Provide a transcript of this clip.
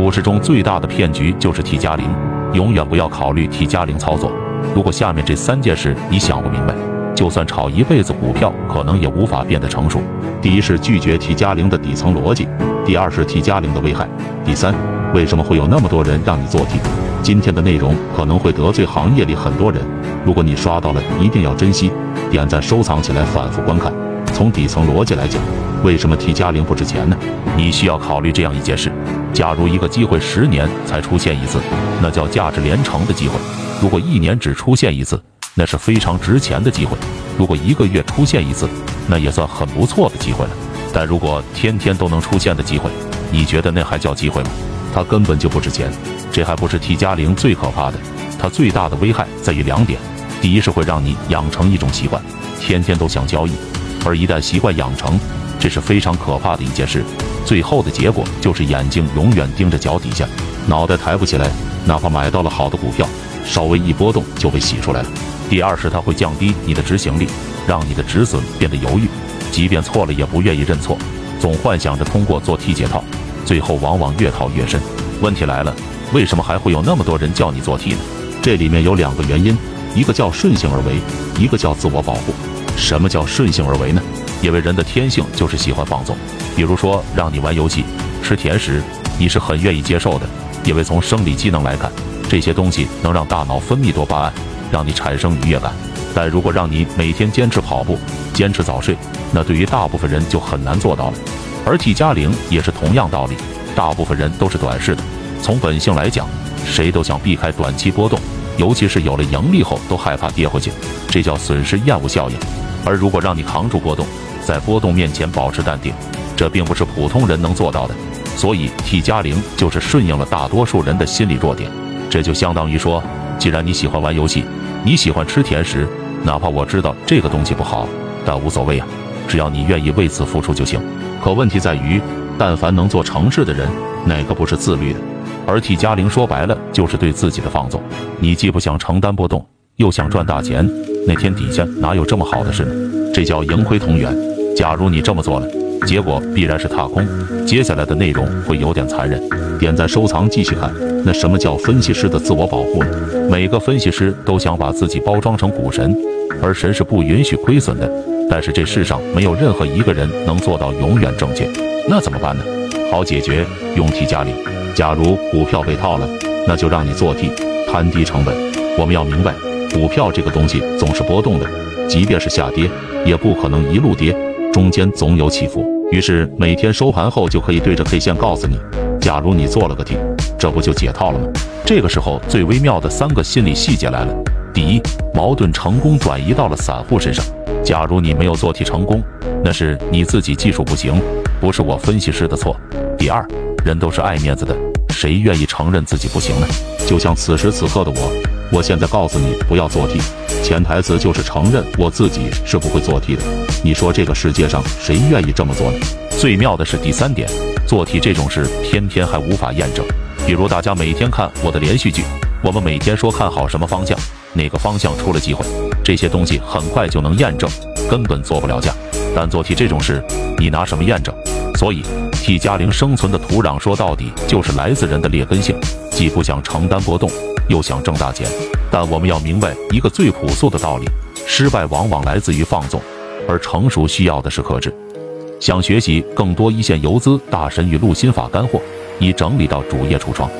股市中最大的骗局就是 T 加零，永远不要考虑 T 加零操作。如果下面这三件事你想不明白，就算炒一辈子股票，可能也无法变得成熟。第一是拒绝 T 加零的底层逻辑，第二是 T 加零的危害，第三，为什么会有那么多人让你做 T？今天的内容可能会得罪行业里很多人，如果你刷到了，一定要珍惜，点赞收藏起来，反复观看。从底层逻辑来讲，为什么 T 加零不值钱呢？你需要考虑这样一件事：假如一个机会十年才出现一次，那叫价值连城的机会；如果一年只出现一次，那是非常值钱的机会；如果一个月出现一次，那也算很不错的机会了。但如果天天都能出现的机会，你觉得那还叫机会吗？它根本就不值钱。这还不是 T 加零最可怕的，它最大的危害在于两点：第一是会让你养成一种习惯，天天都想交易。而一旦习惯养成，这是非常可怕的一件事。最后的结果就是眼睛永远盯着脚底下，脑袋抬不起来。哪怕买到了好的股票，稍微一波动就被洗出来了。第二是它会降低你的执行力，让你的止损变得犹豫，即便错了也不愿意认错，总幻想着通过做 T 解套，最后往往越套越深。问题来了，为什么还会有那么多人叫你做 T 呢？这里面有两个原因，一个叫顺性而为，一个叫自我保护。什么叫顺性而为呢？因为人的天性就是喜欢放纵。比如说，让你玩游戏、吃甜食，你是很愿意接受的，因为从生理机能来看，这些东西能让大脑分泌多巴胺，让你产生愉悦感。但如果让你每天坚持跑步、坚持早睡，那对于大部分人就很难做到了。而 T 加零也是同样道理，大部分人都是短视的。从本性来讲，谁都想避开短期波动，尤其是有了盈利后都害怕跌回去，这叫损失厌恶效应。而如果让你扛住波动，在波动面前保持淡定，这并不是普通人能做到的。所以 T 加零就是顺应了大多数人的心理弱点。这就相当于说，既然你喜欢玩游戏，你喜欢吃甜食，哪怕我知道这个东西不好，但无所谓啊，只要你愿意为此付出就行。可问题在于，但凡能做成事的人，哪个不是自律的？而 T 加零说白了就是对自己的放纵。你既不想承担波动，又想赚大钱。那天底下哪有这么好的事呢？这叫盈亏同源。假如你这么做了，结果必然是踏空。接下来的内容会有点残忍，点赞收藏继续看。那什么叫分析师的自我保护呢？每个分析师都想把自己包装成股神，而神是不允许亏损的。但是这世上没有任何一个人能做到永远正确，那怎么办呢？好解决，用 T 加零。假如股票被套了，那就让你做 T，摊低成本。我们要明白。股票这个东西总是波动的，即便是下跌，也不可能一路跌，中间总有起伏。于是每天收盘后就可以对着 K 线告诉你，假如你做了个 T，这不就解套了吗？这个时候最微妙的三个心理细节来了：第一，矛盾成功转移到了散户身上。假如你没有做 T 成功，那是你自己技术不行，不是我分析师的错。第二，人都是爱面子的，谁愿意承认自己不行呢？就像此时此刻的我。我现在告诉你不要做 T，潜台词就是承认我自己是不会做 T 的。你说这个世界上谁愿意这么做呢？最妙的是第三点，做 T 这种事偏偏还无法验证。比如大家每天看我的连续剧，我们每天说看好什么方向，哪个方向出了机会，这些东西很快就能验证，根本做不了假。但做 T 这种事，你拿什么验证？所以 T 加零生存的土壤，说到底就是来自人的劣根性，既不想承担波动。又想挣大钱，但我们要明白一个最朴素的道理：失败往往来自于放纵，而成熟需要的是克制。想学习更多一线游资大神与陆心法干货，已整理到主页橱窗。